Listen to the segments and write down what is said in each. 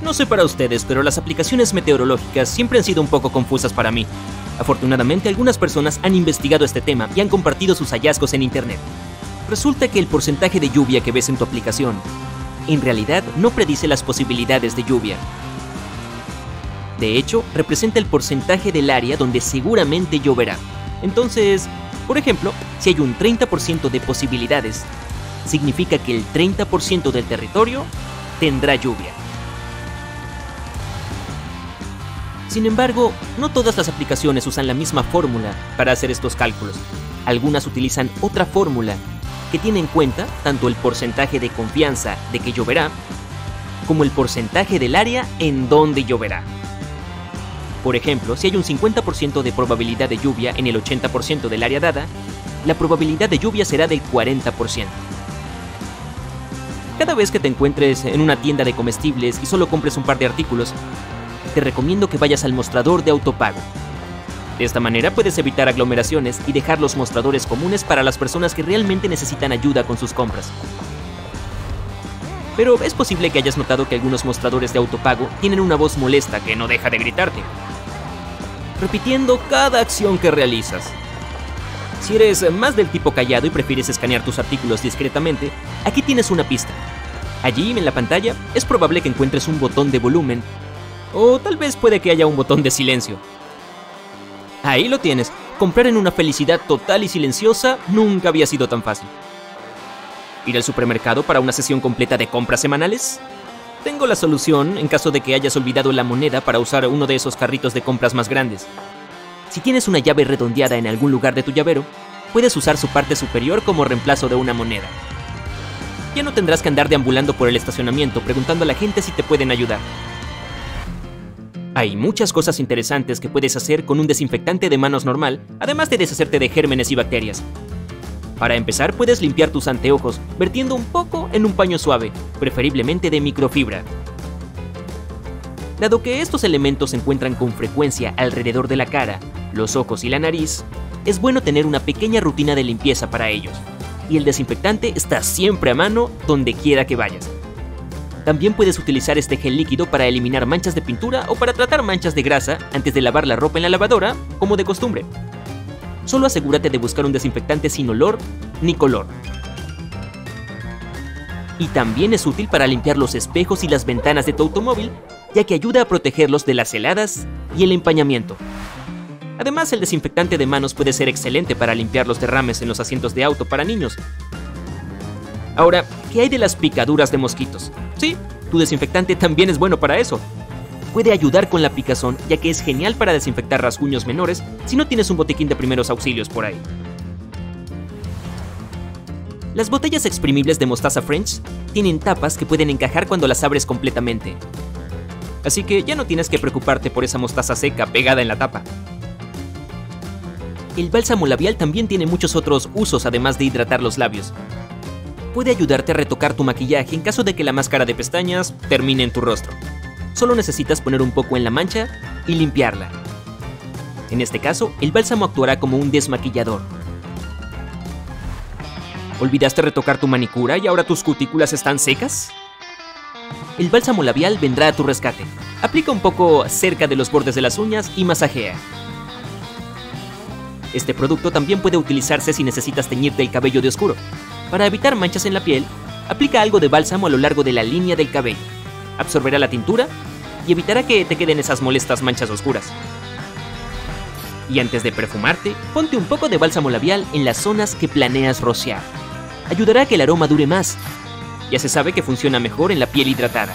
No sé para ustedes, pero las aplicaciones meteorológicas siempre han sido un poco confusas para mí. Afortunadamente, algunas personas han investigado este tema y han compartido sus hallazgos en Internet. Resulta que el porcentaje de lluvia que ves en tu aplicación, en realidad no predice las posibilidades de lluvia. De hecho, representa el porcentaje del área donde seguramente lloverá. Entonces, por ejemplo, si hay un 30% de posibilidades, significa que el 30% del territorio tendrá lluvia. Sin embargo, no todas las aplicaciones usan la misma fórmula para hacer estos cálculos. Algunas utilizan otra fórmula que tiene en cuenta tanto el porcentaje de confianza de que lloverá como el porcentaje del área en donde lloverá. Por ejemplo, si hay un 50% de probabilidad de lluvia en el 80% del área dada, la probabilidad de lluvia será del 40%. Cada vez que te encuentres en una tienda de comestibles y solo compres un par de artículos, te recomiendo que vayas al mostrador de autopago. De esta manera puedes evitar aglomeraciones y dejar los mostradores comunes para las personas que realmente necesitan ayuda con sus compras. Pero es posible que hayas notado que algunos mostradores de autopago tienen una voz molesta que no deja de gritarte, repitiendo cada acción que realizas. Si eres más del tipo callado y prefieres escanear tus artículos discretamente, aquí tienes una pista. Allí en la pantalla es probable que encuentres un botón de volumen o tal vez puede que haya un botón de silencio. Ahí lo tienes. Comprar en una felicidad total y silenciosa nunca había sido tan fácil. ¿Ir al supermercado para una sesión completa de compras semanales? Tengo la solución en caso de que hayas olvidado la moneda para usar uno de esos carritos de compras más grandes. Si tienes una llave redondeada en algún lugar de tu llavero, puedes usar su parte superior como reemplazo de una moneda. Ya no tendrás que andar deambulando por el estacionamiento preguntando a la gente si te pueden ayudar. Hay muchas cosas interesantes que puedes hacer con un desinfectante de manos normal, además de deshacerte de gérmenes y bacterias. Para empezar, puedes limpiar tus anteojos vertiendo un poco en un paño suave, preferiblemente de microfibra. Dado que estos elementos se encuentran con frecuencia alrededor de la cara, los ojos y la nariz, es bueno tener una pequeña rutina de limpieza para ellos. Y el desinfectante está siempre a mano donde quiera que vayas. También puedes utilizar este gel líquido para eliminar manchas de pintura o para tratar manchas de grasa antes de lavar la ropa en la lavadora, como de costumbre. Solo asegúrate de buscar un desinfectante sin olor ni color. Y también es útil para limpiar los espejos y las ventanas de tu automóvil, ya que ayuda a protegerlos de las heladas y el empañamiento. Además, el desinfectante de manos puede ser excelente para limpiar los derrames en los asientos de auto para niños, Ahora, ¿qué hay de las picaduras de mosquitos? Sí, tu desinfectante también es bueno para eso. Puede ayudar con la picazón, ya que es genial para desinfectar rasguños menores si no tienes un botiquín de primeros auxilios por ahí. Las botellas exprimibles de mostaza French tienen tapas que pueden encajar cuando las abres completamente. Así que ya no tienes que preocuparte por esa mostaza seca pegada en la tapa. El bálsamo labial también tiene muchos otros usos además de hidratar los labios, puede ayudarte a retocar tu maquillaje en caso de que la máscara de pestañas termine en tu rostro. Solo necesitas poner un poco en la mancha y limpiarla. En este caso, el bálsamo actuará como un desmaquillador. ¿Olvidaste retocar tu manicura y ahora tus cutículas están secas? El bálsamo labial vendrá a tu rescate. Aplica un poco cerca de los bordes de las uñas y masajea. Este producto también puede utilizarse si necesitas teñirte el cabello de oscuro. Para evitar manchas en la piel, aplica algo de bálsamo a lo largo de la línea del cabello. Absorberá la tintura y evitará que te queden esas molestas manchas oscuras. Y antes de perfumarte, ponte un poco de bálsamo labial en las zonas que planeas rociar. Ayudará a que el aroma dure más. Ya se sabe que funciona mejor en la piel hidratada.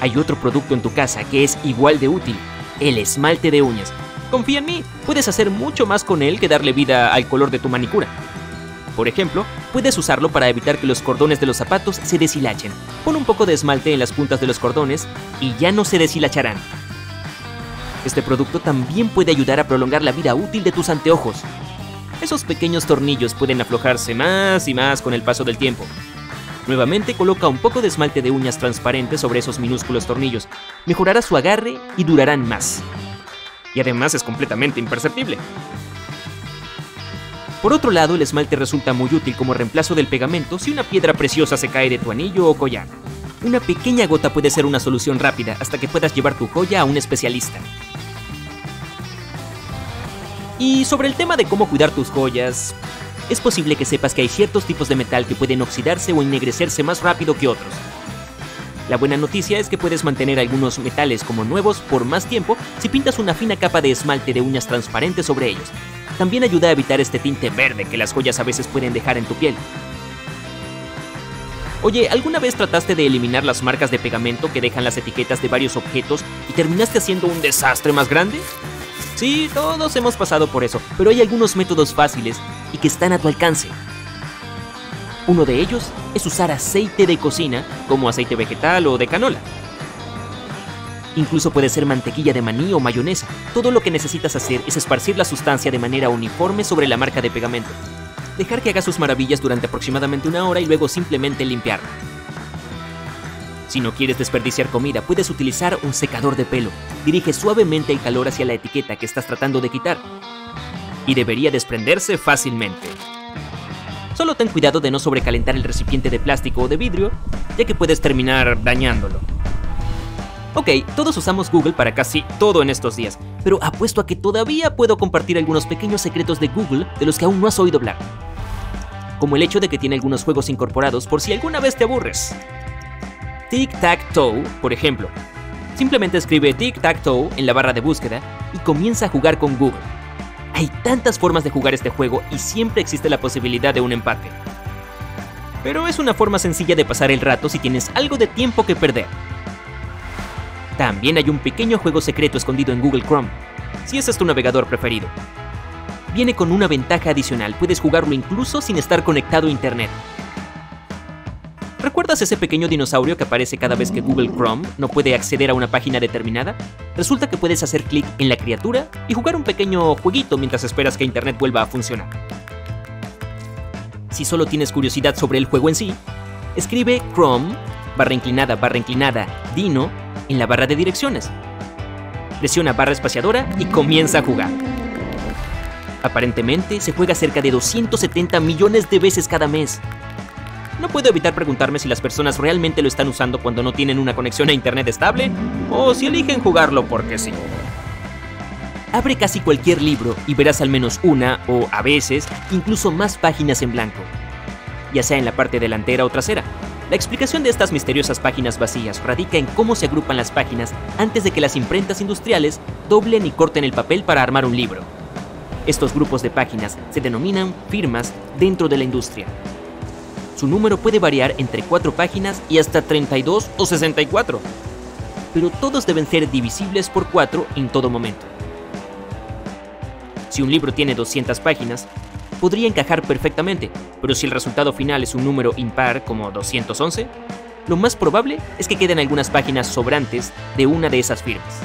Hay otro producto en tu casa que es igual de útil, el esmalte de uñas. Confía en mí, puedes hacer mucho más con él que darle vida al color de tu manicura. Por ejemplo, puedes usarlo para evitar que los cordones de los zapatos se deshilachen. Pon un poco de esmalte en las puntas de los cordones y ya no se deshilacharán. Este producto también puede ayudar a prolongar la vida útil de tus anteojos. Esos pequeños tornillos pueden aflojarse más y más con el paso del tiempo. Nuevamente coloca un poco de esmalte de uñas transparente sobre esos minúsculos tornillos. Mejorará su agarre y durarán más. Y además es completamente imperceptible. Por otro lado, el esmalte resulta muy útil como reemplazo del pegamento si una piedra preciosa se cae de tu anillo o collar. Una pequeña gota puede ser una solución rápida hasta que puedas llevar tu joya a un especialista. Y sobre el tema de cómo cuidar tus joyas, es posible que sepas que hay ciertos tipos de metal que pueden oxidarse o ennegrecerse más rápido que otros. La buena noticia es que puedes mantener algunos metales como nuevos por más tiempo si pintas una fina capa de esmalte de uñas transparentes sobre ellos. También ayuda a evitar este tinte verde que las joyas a veces pueden dejar en tu piel. Oye, ¿alguna vez trataste de eliminar las marcas de pegamento que dejan las etiquetas de varios objetos y terminaste haciendo un desastre más grande? Sí, todos hemos pasado por eso, pero hay algunos métodos fáciles y que están a tu alcance. Uno de ellos es usar aceite de cocina, como aceite vegetal o de canola. Incluso puede ser mantequilla de maní o mayonesa. Todo lo que necesitas hacer es esparcir la sustancia de manera uniforme sobre la marca de pegamento. Dejar que haga sus maravillas durante aproximadamente una hora y luego simplemente limpiarla. Si no quieres desperdiciar comida, puedes utilizar un secador de pelo. Dirige suavemente el calor hacia la etiqueta que estás tratando de quitar. Y debería desprenderse fácilmente. Solo ten cuidado de no sobrecalentar el recipiente de plástico o de vidrio, ya que puedes terminar dañándolo. Ok, todos usamos Google para casi todo en estos días, pero apuesto a que todavía puedo compartir algunos pequeños secretos de Google de los que aún no has oído hablar. Como el hecho de que tiene algunos juegos incorporados por si alguna vez te aburres. Tic-Tac-Toe, por ejemplo. Simplemente escribe Tic-Tac-Toe en la barra de búsqueda y comienza a jugar con Google. Hay tantas formas de jugar este juego y siempre existe la posibilidad de un empate. Pero es una forma sencilla de pasar el rato si tienes algo de tiempo que perder. También hay un pequeño juego secreto escondido en Google Chrome, si ese es tu navegador preferido. Viene con una ventaja adicional, puedes jugarlo incluso sin estar conectado a Internet. ¿Recuerdas ese pequeño dinosaurio que aparece cada vez que Google Chrome no puede acceder a una página determinada? Resulta que puedes hacer clic en la criatura y jugar un pequeño jueguito mientras esperas que Internet vuelva a funcionar. Si solo tienes curiosidad sobre el juego en sí, escribe Chrome, barra inclinada, barra inclinada, Dino, en la barra de direcciones. Presiona barra espaciadora y comienza a jugar. Aparentemente se juega cerca de 270 millones de veces cada mes, no puedo evitar preguntarme si las personas realmente lo están usando cuando no tienen una conexión a internet estable o si eligen jugarlo porque sí. Abre casi cualquier libro y verás al menos una o a veces incluso más páginas en blanco, ya sea en la parte delantera o trasera. La explicación de estas misteriosas páginas vacías radica en cómo se agrupan las páginas antes de que las imprentas industriales doblen y corten el papel para armar un libro. Estos grupos de páginas se denominan firmas dentro de la industria su número puede variar entre 4 páginas y hasta 32 o 64. Pero todos deben ser divisibles por 4 en todo momento. Si un libro tiene 200 páginas, podría encajar perfectamente, pero si el resultado final es un número impar como 211, lo más probable es que queden algunas páginas sobrantes de una de esas firmas.